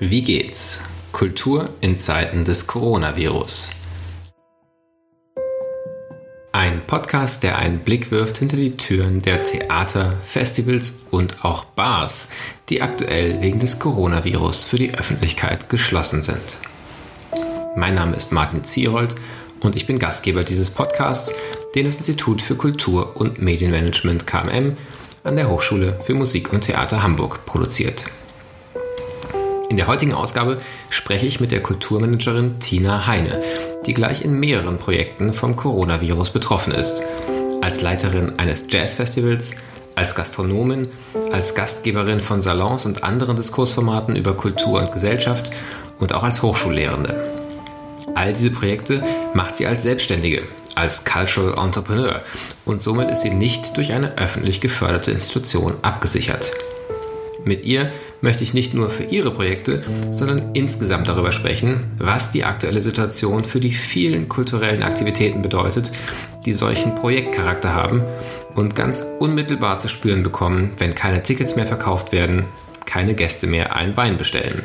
Wie geht's? Kultur in Zeiten des Coronavirus. Ein Podcast, der einen Blick wirft hinter die Türen der Theater, Festivals und auch Bars, die aktuell wegen des Coronavirus für die Öffentlichkeit geschlossen sind. Mein Name ist Martin Zierold und ich bin Gastgeber dieses Podcasts, den das Institut für Kultur und Medienmanagement KMM an der Hochschule für Musik und Theater Hamburg produziert. In der heutigen Ausgabe spreche ich mit der Kulturmanagerin Tina Heine, die gleich in mehreren Projekten vom Coronavirus betroffen ist. Als Leiterin eines Jazzfestivals, als Gastronomin, als Gastgeberin von Salons und anderen Diskursformaten über Kultur und Gesellschaft und auch als Hochschullehrende. All diese Projekte macht sie als Selbstständige, als Cultural Entrepreneur und somit ist sie nicht durch eine öffentlich geförderte Institution abgesichert. Mit ihr möchte ich nicht nur für ihre Projekte, sondern insgesamt darüber sprechen, was die aktuelle Situation für die vielen kulturellen Aktivitäten bedeutet, die solchen Projektcharakter haben und ganz unmittelbar zu spüren bekommen, wenn keine Tickets mehr verkauft werden, keine Gäste mehr ein Wein bestellen.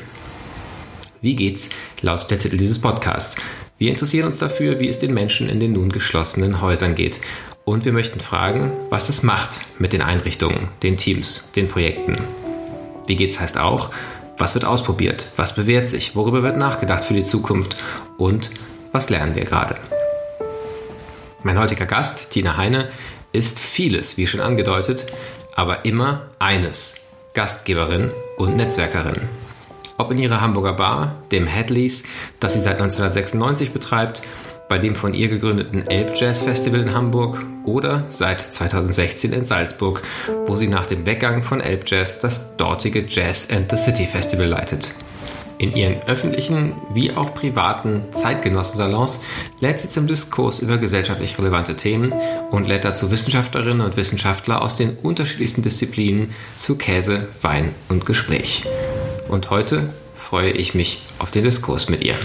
Wie geht's? lautet der Titel dieses Podcasts. Wir interessieren uns dafür, wie es den Menschen in den nun geschlossenen Häusern geht. Und wir möchten fragen, was das macht mit den Einrichtungen, den Teams, den Projekten. Wie geht's heißt auch, was wird ausprobiert, was bewährt sich, worüber wird nachgedacht für die Zukunft und was lernen wir gerade. Mein heutiger Gast, Tina Heine, ist vieles, wie schon angedeutet, aber immer eines, Gastgeberin und Netzwerkerin. Ob in ihrer Hamburger Bar, dem Hadleys, das sie seit 1996 betreibt, bei dem von ihr gegründeten Elb Jazz Festival in Hamburg oder seit 2016 in Salzburg, wo sie nach dem Weggang von Elb Jazz das dortige Jazz and the City Festival leitet. In ihren öffentlichen wie auch privaten Zeitgenossensalons lädt sie zum Diskurs über gesellschaftlich relevante Themen und lädt dazu Wissenschaftlerinnen und Wissenschaftler aus den unterschiedlichsten Disziplinen zu Käse, Wein und Gespräch. Und heute freue ich mich auf den Diskurs mit ihr.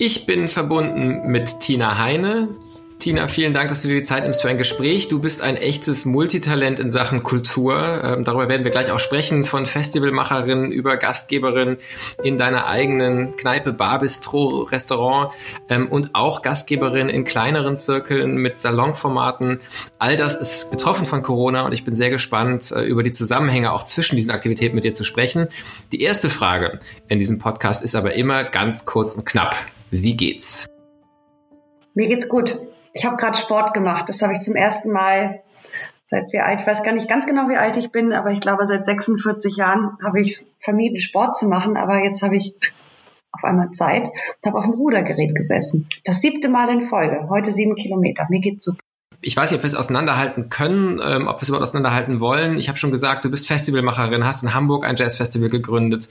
Ich bin verbunden mit Tina Heine. Tina, vielen Dank, dass du dir die Zeit nimmst für ein Gespräch. Du bist ein echtes Multitalent in Sachen Kultur. Ähm, darüber werden wir gleich auch sprechen, von Festivalmacherin über Gastgeberin in deiner eigenen Kneipe, Bar, Bistro, Restaurant ähm, und auch Gastgeberin in kleineren Zirkeln mit Salonformaten. All das ist betroffen von Corona und ich bin sehr gespannt, äh, über die Zusammenhänge auch zwischen diesen Aktivitäten mit dir zu sprechen. Die erste Frage in diesem Podcast ist aber immer ganz kurz und knapp. Wie geht's? Mir geht's gut. Ich habe gerade Sport gemacht. Das habe ich zum ersten Mal seit wie alt, ich weiß gar nicht ganz genau, wie alt ich bin, aber ich glaube, seit 46 Jahren habe ich vermieden, Sport zu machen. Aber jetzt habe ich auf einmal Zeit und habe auf dem Rudergerät gesessen. Das siebte Mal in Folge. Heute sieben Kilometer. Mir geht's super ich weiß nicht, ob wir es auseinanderhalten können, ähm, ob wir es überhaupt auseinanderhalten wollen. Ich habe schon gesagt, du bist Festivalmacherin, hast in Hamburg ein Jazzfestival gegründet.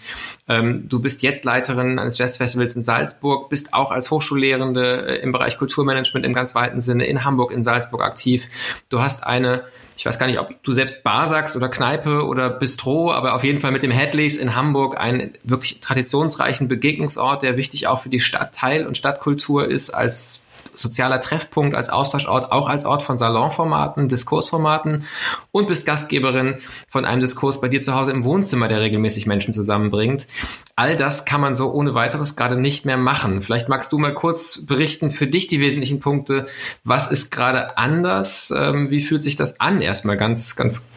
Ähm, du bist jetzt Leiterin eines Jazzfestivals in Salzburg, bist auch als Hochschullehrende äh, im Bereich Kulturmanagement im ganz weiten Sinne in Hamburg, in Salzburg aktiv. Du hast eine ich weiß gar nicht, ob du selbst Bar sagst oder Kneipe oder Bistro, aber auf jeden Fall mit dem Headleys in Hamburg einen wirklich traditionsreichen Begegnungsort, der wichtig auch für die Stadtteil- und Stadtkultur ist als sozialer Treffpunkt, als Austauschort, auch als Ort von Salonformaten, Diskursformaten und bist Gastgeberin von einem Diskurs bei dir zu Hause im Wohnzimmer, der regelmäßig Menschen zusammenbringt. All das kann man so ohne weiteres gerade nicht mehr machen. Vielleicht magst du mal kurz berichten für dich die wesentlichen Punkte. Was ist gerade anders? Ähm, wie fühlt sich das an? Erstmal ganz, ganz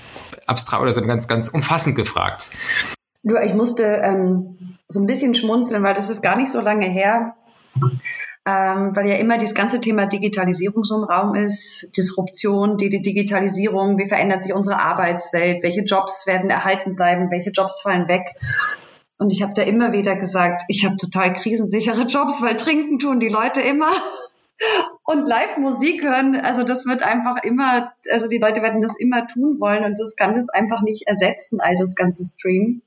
abstrakt oder ganz, ganz umfassend gefragt. Du, ich musste ähm, so ein bisschen schmunzeln, weil das ist gar nicht so lange her ähm, weil ja immer das ganze Thema Digitalisierung so im Raum ist, Disruption, die, Digitalisierung, wie verändert sich unsere Arbeitswelt, welche Jobs werden erhalten bleiben, welche Jobs fallen weg. Und ich habe da immer wieder gesagt, ich habe total krisensichere Jobs, weil trinken tun die Leute immer. Und Live-Musik hören, also das wird einfach immer, also die Leute werden das immer tun wollen und das kann das einfach nicht ersetzen, all das ganze Stream.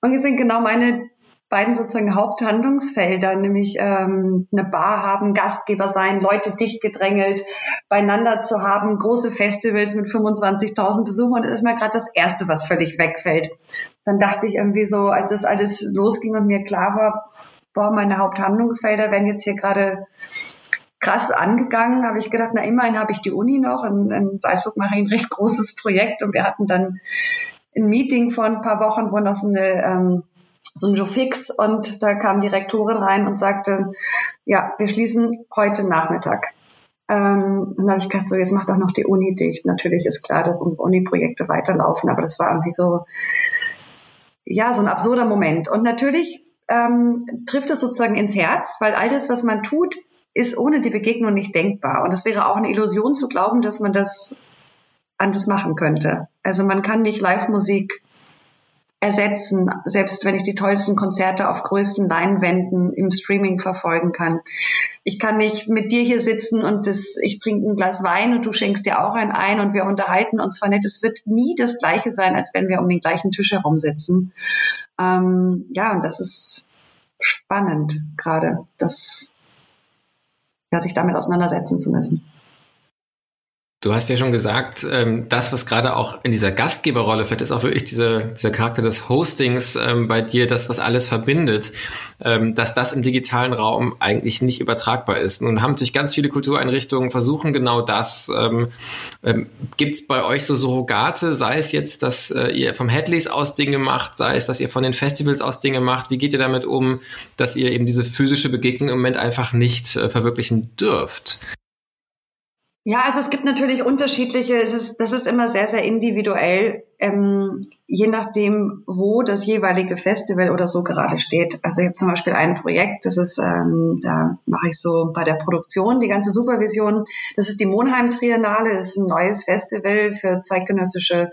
Und es sind genau meine beiden sozusagen Haupthandlungsfelder, nämlich ähm, eine Bar haben, Gastgeber sein, Leute dicht gedrängelt beieinander zu haben, große Festivals mit 25.000 Besuchern. Das ist mal gerade das Erste, was völlig wegfällt. Dann dachte ich irgendwie so, als das alles losging und mir klar war, boah, meine Haupthandlungsfelder werden jetzt hier gerade krass angegangen, habe ich gedacht, na immerhin habe ich die Uni noch. In, in Salzburg mache ich ein recht großes Projekt und wir hatten dann ein Meeting vor ein paar Wochen, wo noch so eine ähm, so ein Joe Fix und da kam die Rektorin rein und sagte, ja, wir schließen heute Nachmittag. Ähm, dann habe ich gedacht, so jetzt macht auch noch die Uni dicht. Natürlich ist klar, dass unsere Uni-Projekte weiterlaufen, aber das war irgendwie so, ja, so ein absurder Moment. Und natürlich ähm, trifft es sozusagen ins Herz, weil all das, was man tut, ist ohne die Begegnung nicht denkbar. Und es wäre auch eine Illusion zu glauben, dass man das anders machen könnte. Also man kann nicht Live-Musik ersetzen, selbst wenn ich die tollsten Konzerte auf größten Leinwänden im Streaming verfolgen kann. Ich kann nicht mit dir hier sitzen und das, ich trinke ein Glas Wein und du schenkst dir auch ein ein und wir unterhalten uns zwar nett. Es wird nie das Gleiche sein, als wenn wir um den gleichen Tisch herum sitzen. Ähm, ja, und das ist spannend gerade, das, ja, sich damit auseinandersetzen zu müssen. Du hast ja schon gesagt, ähm, das, was gerade auch in dieser Gastgeberrolle, vielleicht ist auch wirklich dieser, dieser Charakter des Hostings ähm, bei dir, das, was alles verbindet, ähm, dass das im digitalen Raum eigentlich nicht übertragbar ist. Nun haben natürlich ganz viele Kultureinrichtungen versuchen genau das. Ähm, ähm, Gibt es bei euch so Surrogate, sei es jetzt, dass äh, ihr vom Headleys aus Dinge macht, sei es, dass ihr von den Festivals aus Dinge macht? Wie geht ihr damit um, dass ihr eben diese physische Begegnung im Moment einfach nicht äh, verwirklichen dürft? Ja, also es gibt natürlich unterschiedliche, es ist, das ist immer sehr, sehr individuell, ähm, je nachdem, wo das jeweilige Festival oder so gerade steht. Also ich habe zum Beispiel ein Projekt, das ist, ähm, da mache ich so bei der Produktion die ganze Supervision. Das ist die Monheim Triennale, das ist ein neues Festival für zeitgenössische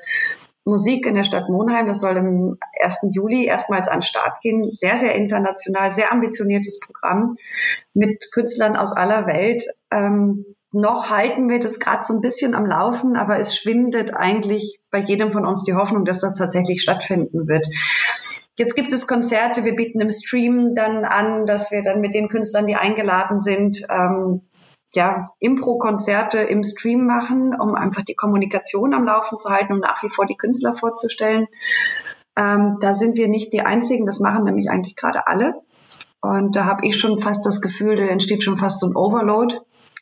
Musik in der Stadt Monheim. Das soll im 1. Juli erstmals an den Start gehen. Sehr, sehr international, sehr ambitioniertes Programm mit Künstlern aus aller Welt. Ähm, noch halten wir das gerade so ein bisschen am Laufen, aber es schwindet eigentlich bei jedem von uns die Hoffnung, dass das tatsächlich stattfinden wird. Jetzt gibt es Konzerte, wir bieten im Stream dann an, dass wir dann mit den Künstlern, die eingeladen sind, ähm, ja, Impro-Konzerte im Stream machen, um einfach die Kommunikation am Laufen zu halten und nach wie vor die Künstler vorzustellen. Ähm, da sind wir nicht die Einzigen, das machen nämlich eigentlich gerade alle. Und da habe ich schon fast das Gefühl, da entsteht schon fast so ein Overload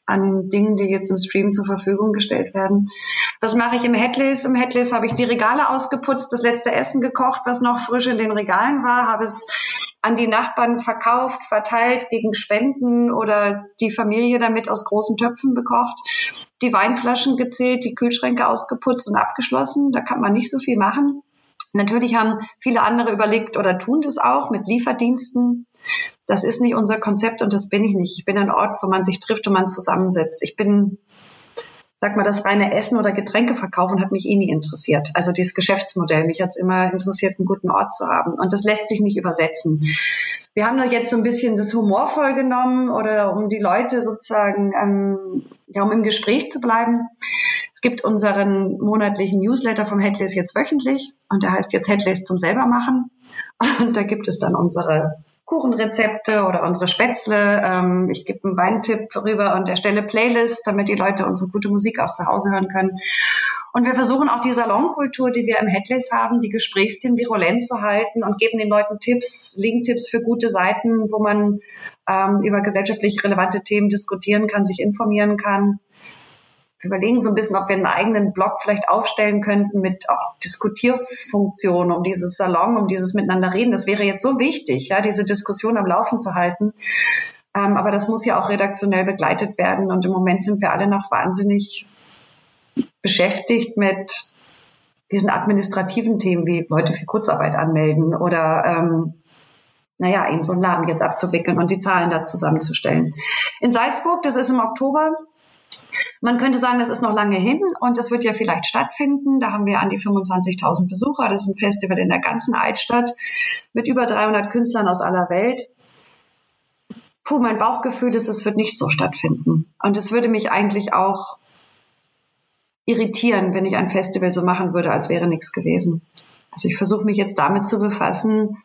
an Dingen, die jetzt im Stream zur Verfügung gestellt werden. Was mache ich im Headless? Im Headless habe ich die Regale ausgeputzt, das letzte Essen gekocht, was noch frisch in den Regalen war, habe es an die Nachbarn verkauft, verteilt gegen Spenden oder die Familie damit aus großen Töpfen bekocht, die Weinflaschen gezählt, die Kühlschränke ausgeputzt und abgeschlossen. Da kann man nicht so viel machen. Natürlich haben viele andere überlegt oder tun das auch mit Lieferdiensten. Das ist nicht unser Konzept und das bin ich nicht. Ich bin ein Ort, wo man sich trifft und man zusammensetzt. Ich bin, sag mal, das reine Essen oder Getränke verkaufen hat mich eh nie interessiert. Also dieses Geschäftsmodell. Mich hat es immer interessiert, einen guten Ort zu haben. Und das lässt sich nicht übersetzen. Wir haben da jetzt so ein bisschen das humorvoll genommen oder um die Leute sozusagen, ähm, ja, um im Gespräch zu bleiben. Es gibt unseren monatlichen Newsletter vom Headlays jetzt wöchentlich und der heißt jetzt Headlays zum selbermachen. Und da gibt es dann unsere Kuchenrezepte oder unsere Spätzle. Ähm, ich gebe einen Weintipp rüber und erstelle Playlist, damit die Leute unsere gute Musik auch zu Hause hören können. Und wir versuchen auch die Salonkultur, die wir im Headlays haben, die Gesprächsthemen virulent zu halten und geben den Leuten Tipps, Linktipps für gute Seiten, wo man ähm, über gesellschaftlich relevante Themen diskutieren kann, sich informieren kann überlegen so ein bisschen, ob wir einen eigenen Blog vielleicht aufstellen könnten mit auch Diskutierfunktionen um dieses Salon, um dieses Miteinander reden. Das wäre jetzt so wichtig, ja, diese Diskussion am Laufen zu halten. Ähm, aber das muss ja auch redaktionell begleitet werden. Und im Moment sind wir alle noch wahnsinnig beschäftigt mit diesen administrativen Themen wie Leute für Kurzarbeit anmelden oder ähm, naja, eben so einen Laden jetzt abzuwickeln und die Zahlen da zusammenzustellen. In Salzburg, das ist im Oktober, man könnte sagen, das ist noch lange hin und das wird ja vielleicht stattfinden. Da haben wir an die 25.000 Besucher. Das ist ein Festival in der ganzen Altstadt mit über 300 Künstlern aus aller Welt. Puh, mein Bauchgefühl ist, es wird nicht so stattfinden. Und es würde mich eigentlich auch irritieren, wenn ich ein Festival so machen würde, als wäre nichts gewesen. Also ich versuche mich jetzt damit zu befassen,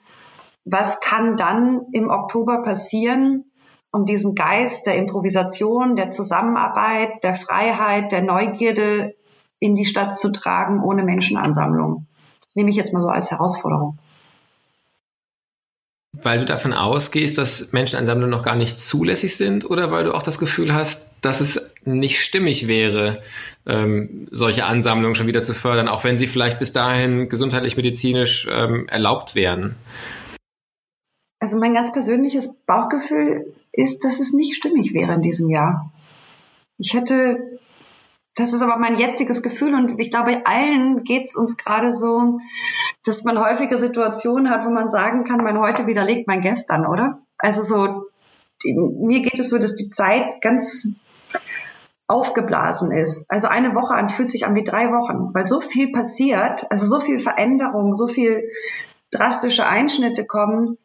was kann dann im Oktober passieren, um diesen Geist der Improvisation, der Zusammenarbeit, der Freiheit, der Neugierde in die Stadt zu tragen ohne Menschenansammlung. Das nehme ich jetzt mal so als Herausforderung. weil du davon ausgehst, dass Menschenansammlungen noch gar nicht zulässig sind oder weil du auch das Gefühl hast, dass es nicht stimmig wäre, ähm, solche Ansammlungen schon wieder zu fördern, auch wenn sie vielleicht bis dahin gesundheitlich, medizinisch ähm, erlaubt wären? Also mein ganz persönliches Bauchgefühl ist, dass es nicht stimmig wäre in diesem Jahr. Ich hätte, das ist aber mein jetziges Gefühl und ich glaube, allen geht es uns gerade so, dass man häufige Situationen hat, wo man sagen kann, mein heute widerlegt mein gestern, oder? Also so, die, mir geht es so, dass die Zeit ganz aufgeblasen ist. Also eine Woche an fühlt sich an wie drei Wochen, weil so viel passiert, also so viel Veränderung, so viel drastische Einschnitte kommen.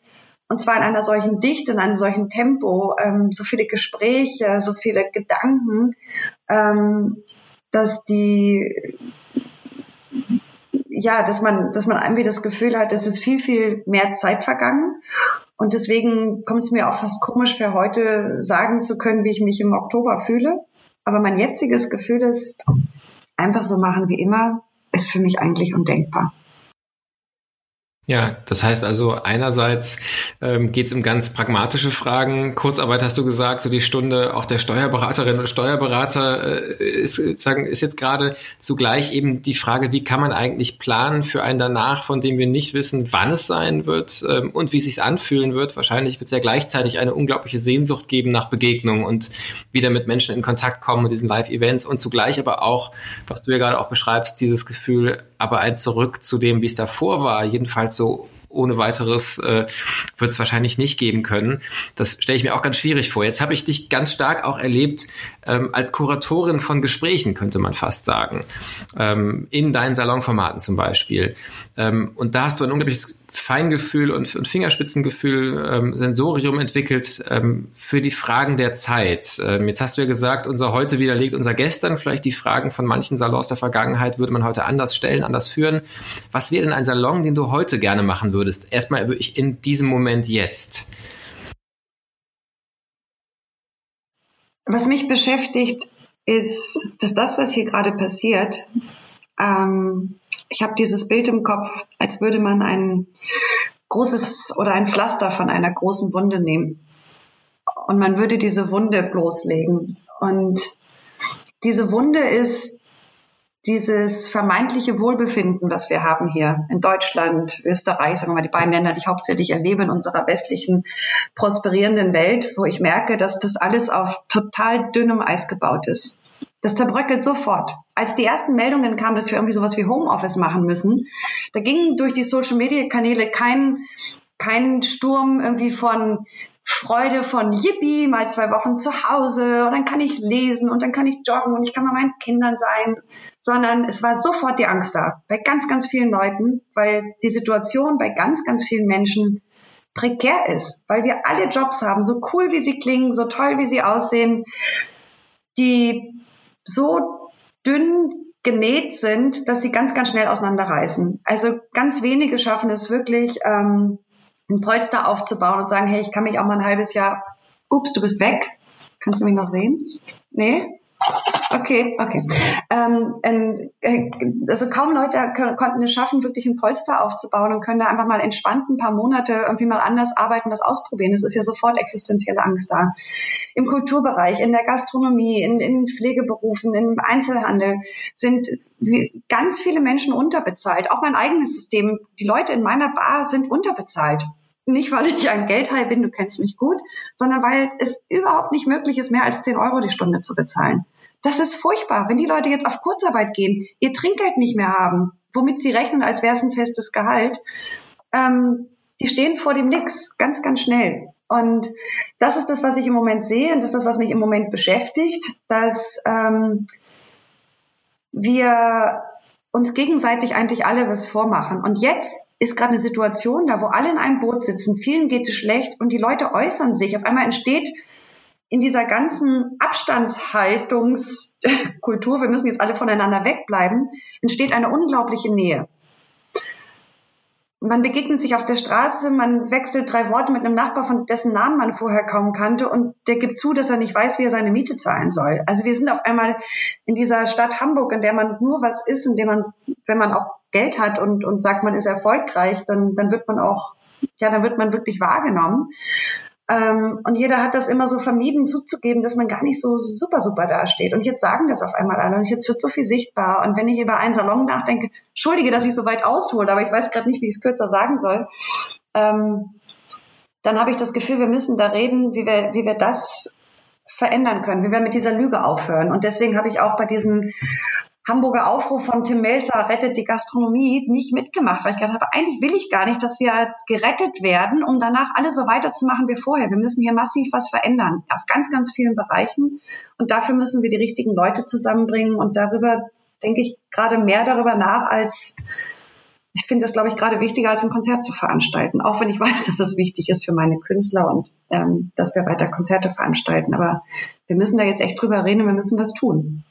Und zwar in einer solchen Dichte, in einem solchen Tempo, ähm, so viele Gespräche, so viele Gedanken, ähm, dass die, ja, dass man, dass man irgendwie das Gefühl hat, es ist viel, viel mehr Zeit vergangen. Und deswegen kommt es mir auch fast komisch für heute sagen zu können, wie ich mich im Oktober fühle. Aber mein jetziges Gefühl ist, einfach so machen wie immer, ist für mich eigentlich undenkbar. Ja, das heißt also einerseits ähm, geht es um ganz pragmatische Fragen. Kurzarbeit hast du gesagt, so die Stunde auch der Steuerberaterinnen und Steuerberater äh, ist, sagen, ist jetzt gerade zugleich eben die Frage, wie kann man eigentlich planen für ein danach, von dem wir nicht wissen, wann es sein wird ähm, und wie es sich anfühlen wird. Wahrscheinlich wird es ja gleichzeitig eine unglaubliche Sehnsucht geben nach Begegnung und wieder mit Menschen in Kontakt kommen und diesen Live-Events und zugleich aber auch, was du ja gerade auch beschreibst, dieses Gefühl, aber ein Zurück zu dem, wie es davor war, jedenfalls so ohne weiteres äh, wird es wahrscheinlich nicht geben können. Das stelle ich mir auch ganz schwierig vor. Jetzt habe ich dich ganz stark auch erlebt ähm, als Kuratorin von Gesprächen, könnte man fast sagen, ähm, in deinen Salonformaten zum Beispiel. Ähm, und da hast du ein unglaubliches Feingefühl und, und Fingerspitzengefühl, ähm, Sensorium entwickelt ähm, für die Fragen der Zeit. Ähm, jetzt hast du ja gesagt, unser Heute widerlegt unser Gestern. Vielleicht die Fragen von manchen Salons der Vergangenheit würde man heute anders stellen, anders führen. Was wäre denn ein Salon, den du heute gerne machen würdest? Erstmal wirklich in diesem Moment jetzt. Was mich beschäftigt, ist, dass das, was hier gerade passiert, ähm, ich habe dieses Bild im Kopf, als würde man ein großes oder ein Pflaster von einer großen Wunde nehmen. Und man würde diese Wunde bloßlegen. Und diese Wunde ist dieses vermeintliche Wohlbefinden, was wir haben hier in Deutschland, Österreich, sagen wir mal die beiden Länder, die ich hauptsächlich erlebe in unserer westlichen prosperierenden Welt, wo ich merke, dass das alles auf total dünnem Eis gebaut ist. Das zerbröckelt sofort. Als die ersten Meldungen kamen, dass wir irgendwie sowas wie Homeoffice machen müssen, da ging durch die Social Media Kanäle kein, kein Sturm irgendwie von Freude von Yippie, mal zwei Wochen zu Hause und dann kann ich lesen und dann kann ich joggen und ich kann bei meinen Kindern sein, sondern es war sofort die Angst da bei ganz, ganz vielen Leuten, weil die Situation bei ganz, ganz vielen Menschen prekär ist, weil wir alle Jobs haben, so cool wie sie klingen, so toll wie sie aussehen, die so dünn genäht sind, dass sie ganz, ganz schnell auseinanderreißen. Also ganz wenige schaffen es wirklich, ähm, ein Polster aufzubauen und sagen, hey, ich kann mich auch mal ein halbes Jahr, ups, du bist weg. Kannst du mich noch sehen? Nee? Okay, okay. Ähm, äh, also kaum Leute konnten es schaffen, wirklich ein Polster aufzubauen und können da einfach mal entspannt ein paar Monate irgendwie mal anders arbeiten, was ausprobieren. Es ist ja sofort existenzielle Angst da. Im Kulturbereich, in der Gastronomie, in, in Pflegeberufen, im Einzelhandel sind ganz viele Menschen unterbezahlt. Auch mein eigenes System. Die Leute in meiner Bar sind unterbezahlt nicht, weil ich ein Geldhai bin, du kennst mich gut, sondern weil es überhaupt nicht möglich ist, mehr als 10 Euro die Stunde zu bezahlen. Das ist furchtbar, wenn die Leute jetzt auf Kurzarbeit gehen, ihr Trinkgeld nicht mehr haben, womit sie rechnen, als wäre es ein festes Gehalt. Ähm, die stehen vor dem Nix, ganz, ganz schnell. Und das ist das, was ich im Moment sehe und das ist das, was mich im Moment beschäftigt, dass ähm, wir uns gegenseitig eigentlich alle was vormachen. Und jetzt ist gerade eine Situation da, wo alle in einem Boot sitzen, vielen geht es schlecht und die Leute äußern sich. Auf einmal entsteht in dieser ganzen Abstandshaltungskultur, wir müssen jetzt alle voneinander wegbleiben, entsteht eine unglaubliche Nähe. Man begegnet sich auf der Straße, man wechselt drei Worte mit einem Nachbar, von dessen Namen man vorher kaum kannte und der gibt zu, dass er nicht weiß, wie er seine Miete zahlen soll. Also wir sind auf einmal in dieser Stadt Hamburg, in der man nur was ist, in der man, wenn man auch Geld hat und, und sagt, man ist erfolgreich, dann, dann wird man auch ja, dann wird man wirklich wahrgenommen. Ähm, und jeder hat das immer so vermieden zuzugeben, dass man gar nicht so super, super dasteht. Und jetzt sagen das auf einmal alle und jetzt wird so viel sichtbar. Und wenn ich über einen Salon nachdenke, entschuldige, dass ich so weit aushole, aber ich weiß gerade nicht, wie ich es kürzer sagen soll. Ähm, dann habe ich das Gefühl, wir müssen da reden, wie wir, wie wir das verändern können, wie wir mit dieser Lüge aufhören. Und deswegen habe ich auch bei diesem Hamburger Aufruf von Tim Melzer, rettet die Gastronomie, nicht mitgemacht, weil ich gedacht habe, eigentlich will ich gar nicht, dass wir gerettet werden, um danach alle so weiterzumachen wie vorher. Wir müssen hier massiv was verändern, auf ganz, ganz vielen Bereichen. Und dafür müssen wir die richtigen Leute zusammenbringen. Und darüber denke ich gerade mehr darüber nach, als ich finde das, glaube ich, gerade wichtiger, als ein Konzert zu veranstalten. Auch wenn ich weiß, dass das wichtig ist für meine Künstler und ähm, dass wir weiter Konzerte veranstalten. Aber wir müssen da jetzt echt drüber reden und wir müssen was tun.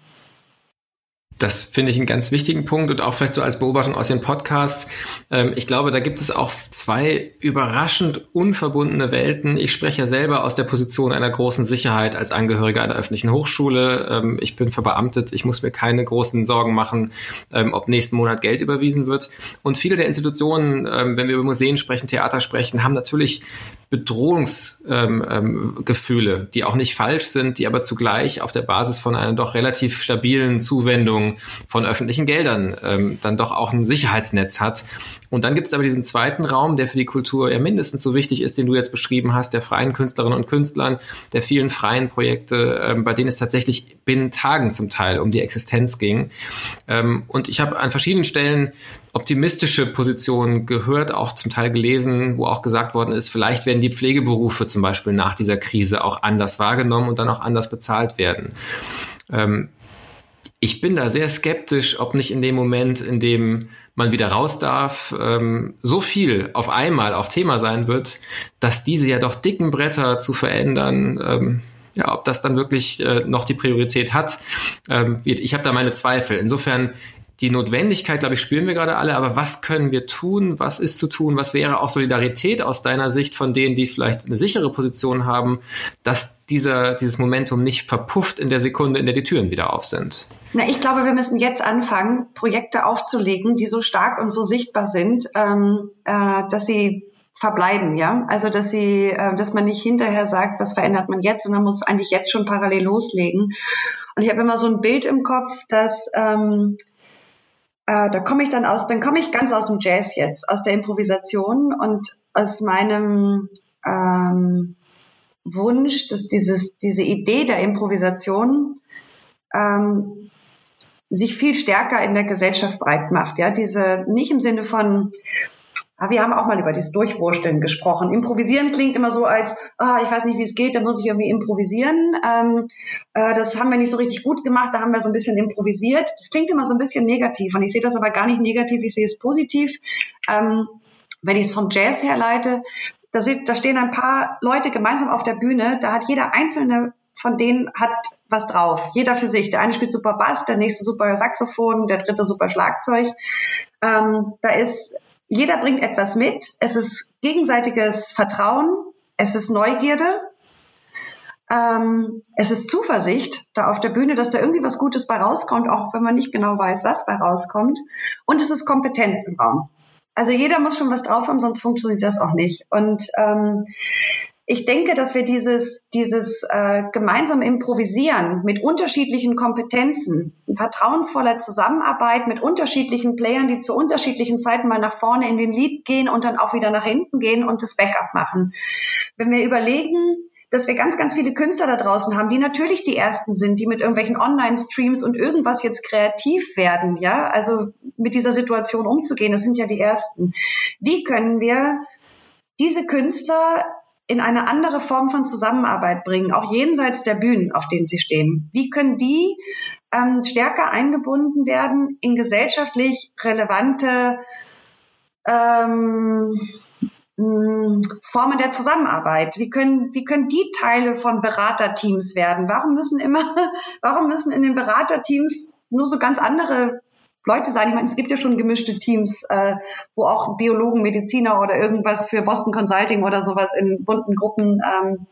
Das finde ich einen ganz wichtigen Punkt und auch vielleicht so als Beobachtung aus dem Podcast. Ähm, ich glaube, da gibt es auch zwei überraschend unverbundene Welten. Ich spreche ja selber aus der Position einer großen Sicherheit als Angehöriger einer öffentlichen Hochschule. Ähm, ich bin verbeamtet. Ich muss mir keine großen Sorgen machen, ähm, ob nächsten Monat Geld überwiesen wird. Und viele der Institutionen, wenn wir über Museen sprechen, Theater sprechen, haben natürlich Bedrohungsgefühle, ähm, ähm, die auch nicht falsch sind, die aber zugleich auf der Basis von einer doch relativ stabilen Zuwendung von öffentlichen Geldern ähm, dann doch auch ein Sicherheitsnetz hat. Und dann gibt es aber diesen zweiten Raum, der für die Kultur ja mindestens so wichtig ist, den du jetzt beschrieben hast, der freien Künstlerinnen und Künstlern, der vielen freien Projekte, ähm, bei denen es tatsächlich binnen Tagen zum Teil um die Existenz ging. Ähm, und ich habe an verschiedenen Stellen optimistische Positionen gehört, auch zum Teil gelesen, wo auch gesagt worden ist, vielleicht werden die Pflegeberufe zum Beispiel nach dieser Krise auch anders wahrgenommen und dann auch anders bezahlt werden. Ähm, ich bin da sehr skeptisch, ob nicht in dem Moment, in dem man wieder raus darf, ähm, so viel auf einmal auch Thema sein wird, dass diese ja doch dicken Bretter zu verändern, ähm, ja, ob das dann wirklich äh, noch die Priorität hat. Ähm, ich habe da meine Zweifel. Insofern die Notwendigkeit, glaube ich, spüren wir gerade alle, aber was können wir tun? Was ist zu tun? Was wäre auch Solidarität aus deiner Sicht von denen, die vielleicht eine sichere Position haben, dass dieser, dieses Momentum nicht verpufft in der Sekunde, in der die Türen wieder auf sind? Na, ich glaube, wir müssen jetzt anfangen, Projekte aufzulegen, die so stark und so sichtbar sind, ähm, äh, dass sie verbleiben, ja. Also dass sie, äh, dass man nicht hinterher sagt, was verändert man jetzt, sondern muss eigentlich jetzt schon parallel loslegen. Und ich habe immer so ein Bild im Kopf, dass ähm, äh, da komme ich dann aus, dann komme ich ganz aus dem Jazz jetzt, aus der Improvisation und aus meinem ähm, Wunsch, dass dieses, diese Idee der Improvisation ähm, sich viel stärker in der Gesellschaft breit macht. Ja, diese nicht im Sinne von aber wir haben auch mal über dieses Durchwursteln gesprochen. Improvisieren klingt immer so als, ah, ich weiß nicht, wie es geht, da muss ich irgendwie improvisieren. Ähm, äh, das haben wir nicht so richtig gut gemacht, da haben wir so ein bisschen improvisiert. Das klingt immer so ein bisschen negativ und ich sehe das aber gar nicht negativ, ich sehe es positiv. Ähm, wenn ich es vom Jazz herleite, da, da stehen ein paar Leute gemeinsam auf der Bühne, da hat jeder einzelne von denen hat was drauf. Jeder für sich. Der eine spielt super Bass, der nächste super Saxophon, der dritte super Schlagzeug. Ähm, da ist jeder bringt etwas mit. Es ist gegenseitiges Vertrauen. Es ist Neugierde. Ähm, es ist Zuversicht da auf der Bühne, dass da irgendwie was Gutes bei rauskommt, auch wenn man nicht genau weiß, was bei rauskommt. Und es ist Kompetenz im Raum. Also jeder muss schon was drauf haben, sonst funktioniert das auch nicht. Und ähm, ich denke, dass wir dieses, dieses äh, gemeinsame Improvisieren mit unterschiedlichen Kompetenzen, vertrauensvoller Zusammenarbeit mit unterschiedlichen Playern, die zu unterschiedlichen Zeiten mal nach vorne in den Lied gehen und dann auch wieder nach hinten gehen und das Backup machen. Wenn wir überlegen, dass wir ganz, ganz viele Künstler da draußen haben, die natürlich die ersten sind, die mit irgendwelchen Online-Streams und irgendwas jetzt kreativ werden, ja, also mit dieser Situation umzugehen, das sind ja die ersten. Wie können wir diese Künstler in eine andere Form von Zusammenarbeit bringen, auch jenseits der Bühnen, auf denen sie stehen? Wie können die ähm, stärker eingebunden werden in gesellschaftlich relevante ähm, hm, Formen der Zusammenarbeit? Wie können, wie können die Teile von Beraterteams werden? Warum müssen immer, warum müssen in den Beraterteams nur so ganz andere Leute sein. Ich meine, es gibt ja schon gemischte Teams, äh, wo auch Biologen, Mediziner oder irgendwas für Boston Consulting oder sowas in bunten Gruppen ähm,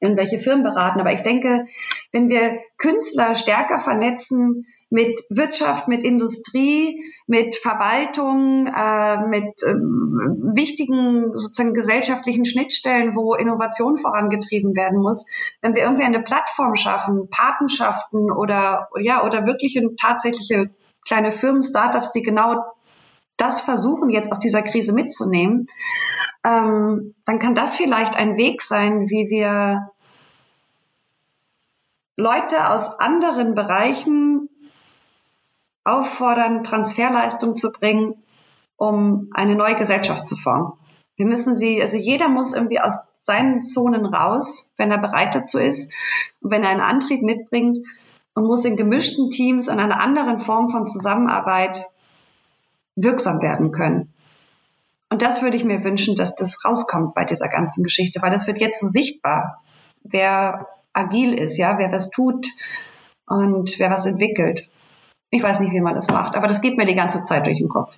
irgendwelche Firmen beraten. Aber ich denke, wenn wir Künstler stärker vernetzen mit Wirtschaft, mit Industrie, mit Verwaltung, äh, mit äh, wichtigen sozusagen gesellschaftlichen Schnittstellen, wo Innovation vorangetrieben werden muss, wenn wir irgendwie eine Plattform schaffen, Patenschaften oder ja oder wirkliche tatsächliche kleine Firmen, Startups, die genau das versuchen, jetzt aus dieser Krise mitzunehmen, ähm, dann kann das vielleicht ein Weg sein, wie wir Leute aus anderen Bereichen auffordern, Transferleistung zu bringen, um eine neue Gesellschaft zu formen. Wir müssen sie, also jeder muss irgendwie aus seinen Zonen raus, wenn er bereit dazu ist wenn er einen Antrieb mitbringt und muss in gemischten Teams und einer anderen Form von Zusammenarbeit wirksam werden können. Und das würde ich mir wünschen, dass das rauskommt bei dieser ganzen Geschichte, weil das wird jetzt so sichtbar, wer agil ist, ja, wer was tut und wer was entwickelt. Ich weiß nicht, wie man das macht, aber das geht mir die ganze Zeit durch den Kopf.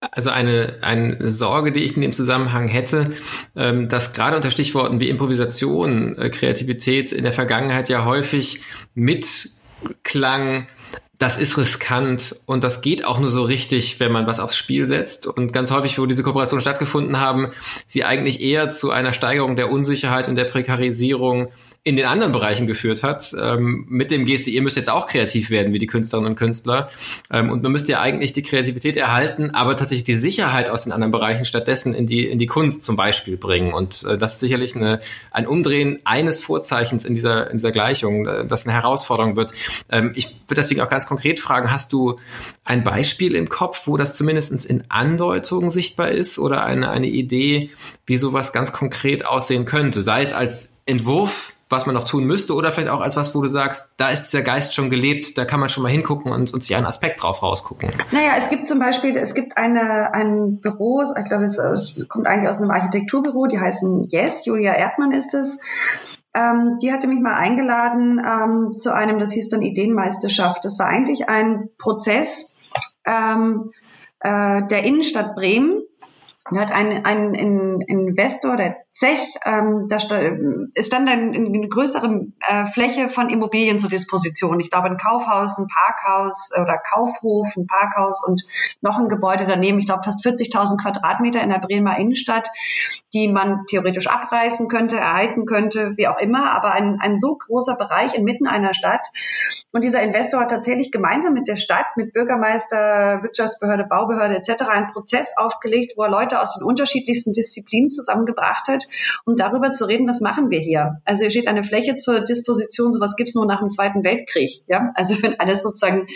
Also eine, eine Sorge, die ich in dem Zusammenhang hätte, ähm, dass gerade unter Stichworten wie Improvisation, äh, Kreativität in der Vergangenheit ja häufig mitklang, das ist riskant und das geht auch nur so richtig, wenn man was aufs Spiel setzt. Und ganz häufig, wo diese Kooperationen stattgefunden haben, sie eigentlich eher zu einer Steigerung der Unsicherheit und der Prekarisierung in den anderen Bereichen geführt hat, ähm, mit dem Geste, ihr müsst jetzt auch kreativ werden, wie die Künstlerinnen und Künstler. Ähm, und man müsste ja eigentlich die Kreativität erhalten, aber tatsächlich die Sicherheit aus den anderen Bereichen stattdessen in die, in die Kunst zum Beispiel bringen. Und äh, das ist sicherlich eine, ein Umdrehen eines Vorzeichens in dieser, in dieser Gleichung, äh, das eine Herausforderung wird. Ähm, ich würde deswegen auch ganz konkret fragen, hast du ein Beispiel im Kopf, wo das zumindest in Andeutungen sichtbar ist oder eine, eine Idee, wie sowas ganz konkret aussehen könnte? Sei es als Entwurf was man noch tun müsste oder vielleicht auch als was, wo du sagst, da ist dieser Geist schon gelebt, da kann man schon mal hingucken und, und sich einen Aspekt drauf rausgucken. Naja, es gibt zum Beispiel, es gibt eine, ein Büro, ich glaube, es kommt eigentlich aus einem Architekturbüro, die heißen Yes, Julia Erdmann ist es. Ähm, die hatte mich mal eingeladen ähm, zu einem, das hieß dann Ideenmeisterschaft. Das war eigentlich ein Prozess ähm, äh, der Innenstadt Bremen. Da hat ein, ein, ein Investor, der Zech, ähm, da stand, es stand dann eine größere äh, Fläche von Immobilien zur Disposition. Ich glaube, ein Kaufhaus, ein Parkhaus oder Kaufhof, ein Parkhaus und noch ein Gebäude daneben. Ich glaube, fast 40.000 Quadratmeter in der Bremer Innenstadt, die man theoretisch abreißen könnte, erhalten könnte, wie auch immer. Aber ein, ein so großer Bereich inmitten einer Stadt. Und dieser Investor hat tatsächlich gemeinsam mit der Stadt, mit Bürgermeister, Wirtschaftsbehörde, Baubehörde etc. einen Prozess aufgelegt, wo er Leute aus den unterschiedlichsten Disziplinen zusammengebracht hat um darüber zu reden, was machen wir hier. Also hier steht eine Fläche zur Disposition, sowas gibt's nur nach dem Zweiten Weltkrieg. Ja? Also wenn alles sozusagen,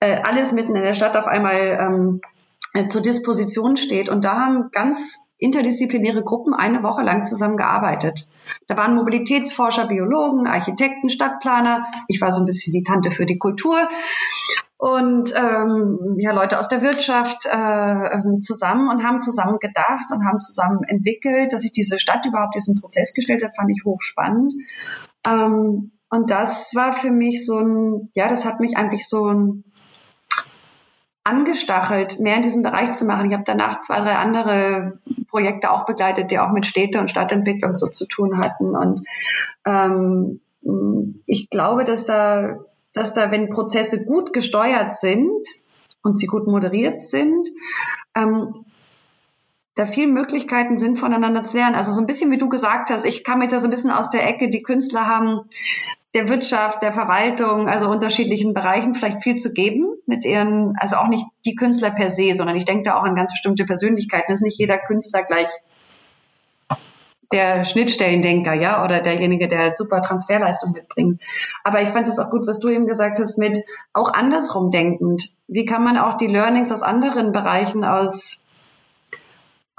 äh, alles mitten in der Stadt auf einmal ähm, äh, zur Disposition steht. Und da haben ganz interdisziplinäre Gruppen eine Woche lang zusammengearbeitet. Da waren Mobilitätsforscher, Biologen, Architekten, Stadtplaner. Ich war so ein bisschen die Tante für die Kultur und ähm, ja, Leute aus der Wirtschaft äh, ähm, zusammen und haben zusammen gedacht und haben zusammen entwickelt, dass sich diese Stadt überhaupt diesen Prozess gestellt hat, fand ich hochspannend. Ähm, und das war für mich so ein, ja, das hat mich eigentlich so ein angestachelt, mehr in diesem Bereich zu machen. Ich habe danach zwei, drei andere Projekte auch begleitet, die auch mit Städte und Stadtentwicklung so zu tun hatten. Und ähm, ich glaube, dass da dass da, wenn Prozesse gut gesteuert sind und sie gut moderiert sind, ähm, da viele Möglichkeiten sind, voneinander zu lernen. Also so ein bisschen, wie du gesagt hast, ich kam jetzt da so ein bisschen aus der Ecke, die Künstler haben der Wirtschaft, der Verwaltung, also unterschiedlichen Bereichen vielleicht viel zu geben mit ihren, also auch nicht die Künstler per se, sondern ich denke da auch an ganz bestimmte Persönlichkeiten. Es ist nicht jeder Künstler gleich der Schnittstellendenker, ja, oder derjenige, der super Transferleistung mitbringt. Aber ich fand es auch gut, was du eben gesagt hast, mit auch andersrum denkend. Wie kann man auch die Learnings aus anderen Bereichen, aus,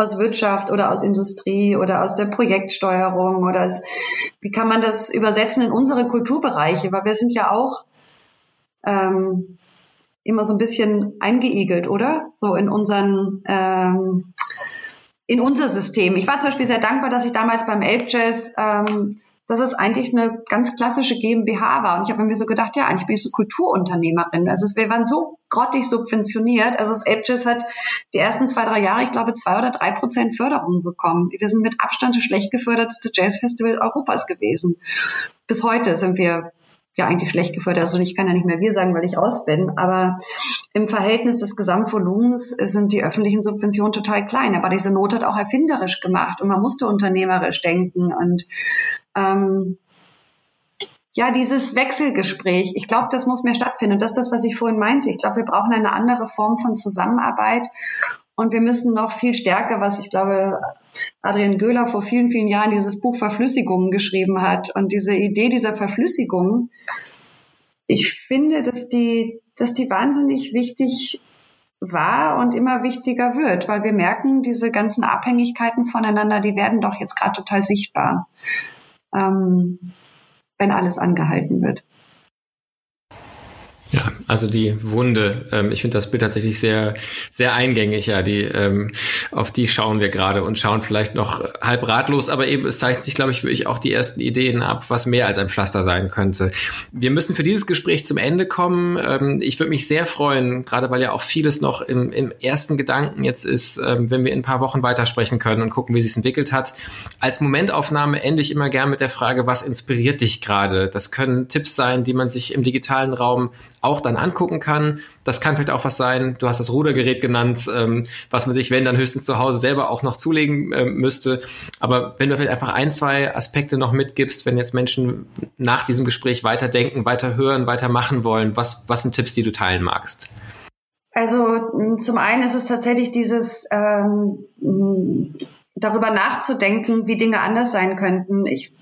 aus Wirtschaft oder aus Industrie oder aus der Projektsteuerung oder aus, wie kann man das übersetzen in unsere Kulturbereiche? Weil wir sind ja auch, ähm, immer so ein bisschen eingeigelt, oder? So in unseren ähm, in unser System. Ich war zum Beispiel sehr dankbar, dass ich damals beim Elbjazz ähm, dass es eigentlich eine ganz klassische GmbH war. Und ich habe mir so gedacht, ja, eigentlich bin ich so Kulturunternehmerin. Also wir waren so grottig subventioniert. Also das Ages hat die ersten zwei, drei Jahre, ich glaube, zwei oder drei Prozent Förderung bekommen. Wir sind mit Abstand das schlecht gefördertste Jazzfestival Europas gewesen. Bis heute sind wir ja eigentlich schlecht gefördert. Also ich kann ja nicht mehr wir sagen, weil ich aus bin, aber im Verhältnis des Gesamtvolumens sind die öffentlichen Subventionen total klein. Aber diese Not hat auch erfinderisch gemacht und man musste unternehmerisch denken und ähm, ja, dieses Wechselgespräch, ich glaube, das muss mehr stattfinden. Und das ist das, was ich vorhin meinte. Ich glaube, wir brauchen eine andere Form von Zusammenarbeit. Und wir müssen noch viel stärker, was ich glaube, Adrian Göhler vor vielen, vielen Jahren dieses Buch Verflüssigungen geschrieben hat. Und diese Idee dieser Verflüssigung, ich finde, dass die, dass die wahnsinnig wichtig war und immer wichtiger wird, weil wir merken, diese ganzen Abhängigkeiten voneinander, die werden doch jetzt gerade total sichtbar, ähm, wenn alles angehalten wird. Ja, also die Wunde. Ähm, ich finde das Bild tatsächlich sehr, sehr eingängig. Ja, die ähm, auf die schauen wir gerade und schauen vielleicht noch halb ratlos, aber eben es zeichnet sich, glaube ich, wirklich auch die ersten Ideen ab, was mehr als ein Pflaster sein könnte. Wir müssen für dieses Gespräch zum Ende kommen. Ähm, ich würde mich sehr freuen, gerade weil ja auch vieles noch im, im ersten Gedanken jetzt ist, ähm, wenn wir in ein paar Wochen weitersprechen können und gucken, wie sich entwickelt hat. Als Momentaufnahme ende ich immer gern mit der Frage, was inspiriert dich gerade? Das können Tipps sein, die man sich im digitalen Raum auch dann angucken kann. Das kann vielleicht auch was sein, du hast das Rudergerät genannt, ähm, was man sich, wenn, dann höchstens zu Hause selber auch noch zulegen äh, müsste. Aber wenn du vielleicht einfach ein, zwei Aspekte noch mitgibst, wenn jetzt Menschen nach diesem Gespräch weiterdenken, weiter hören, weiter machen wollen, was, was sind Tipps, die du teilen magst? Also zum einen ist es tatsächlich dieses ähm, darüber nachzudenken, wie Dinge anders sein könnten. Ich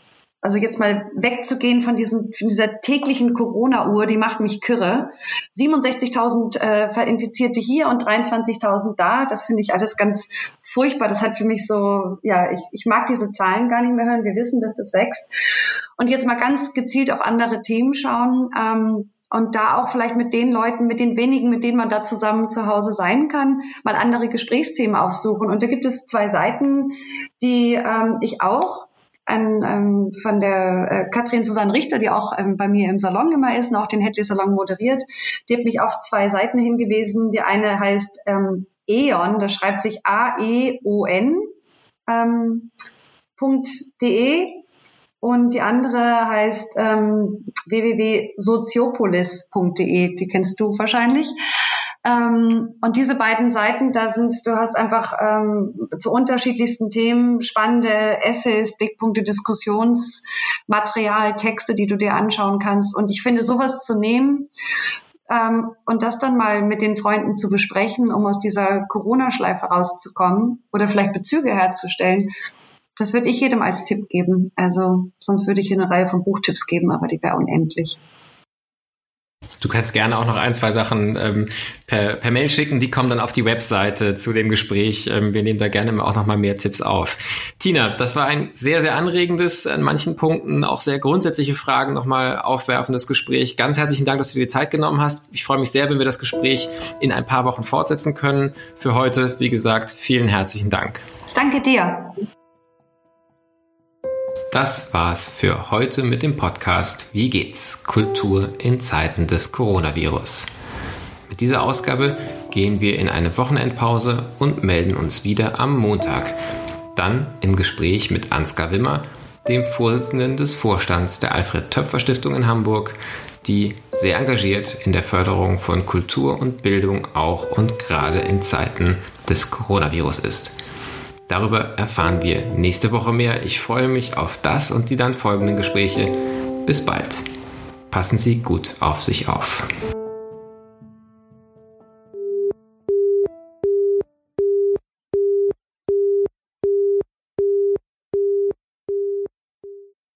also jetzt mal wegzugehen von, diesem, von dieser täglichen Corona-Uhr, die macht mich kirre. 67.000 äh, Infizierte hier und 23.000 da. Das finde ich alles ganz furchtbar. Das hat für mich so, ja, ich, ich mag diese Zahlen gar nicht mehr hören. Wir wissen, dass das wächst. Und jetzt mal ganz gezielt auf andere Themen schauen. Ähm, und da auch vielleicht mit den Leuten, mit den wenigen, mit denen man da zusammen zu Hause sein kann, mal andere Gesprächsthemen aufsuchen. Und da gibt es zwei Seiten, die ähm, ich auch an, ähm, von der äh, Katrin Susanne Richter, die auch ähm, bei mir im Salon immer ist und auch den Hedley Salon moderiert. Die hat mich auf zwei Seiten hingewiesen. Die eine heißt ähm, E.ON, das schreibt sich A-E-O-N ähm, .de und die andere heißt ähm, www.soziopolis.de, die kennst du wahrscheinlich. Ähm, und diese beiden Seiten, da sind, du hast einfach ähm, zu unterschiedlichsten Themen spannende Essays, Blickpunkte, Diskussionsmaterial, Texte, die du dir anschauen kannst. Und ich finde, sowas zu nehmen ähm, und das dann mal mit den Freunden zu besprechen, um aus dieser Corona-Schleife rauszukommen oder vielleicht Bezüge herzustellen, das würde ich jedem als Tipp geben. Also sonst würde ich hier eine Reihe von Buchtipps geben, aber die wäre unendlich. Du kannst gerne auch noch ein, zwei Sachen ähm, per, per Mail schicken, die kommen dann auf die Webseite zu dem Gespräch. Ähm, wir nehmen da gerne auch noch mal mehr Tipps auf. Tina, das war ein sehr, sehr anregendes, an manchen Punkten auch sehr grundsätzliche Fragen nochmal aufwerfendes Gespräch. Ganz herzlichen Dank, dass du dir die Zeit genommen hast. Ich freue mich sehr, wenn wir das Gespräch in ein paar Wochen fortsetzen können. Für heute, wie gesagt, vielen herzlichen Dank. Danke dir. Das war's für heute mit dem Podcast Wie geht's? Kultur in Zeiten des Coronavirus. Mit dieser Ausgabe gehen wir in eine Wochenendpause und melden uns wieder am Montag. Dann im Gespräch mit Ansgar Wimmer, dem Vorsitzenden des Vorstands der Alfred Töpfer Stiftung in Hamburg, die sehr engagiert in der Förderung von Kultur und Bildung auch und gerade in Zeiten des Coronavirus ist. Darüber erfahren wir nächste Woche mehr. Ich freue mich auf das und die dann folgenden Gespräche. Bis bald. Passen Sie gut auf sich auf.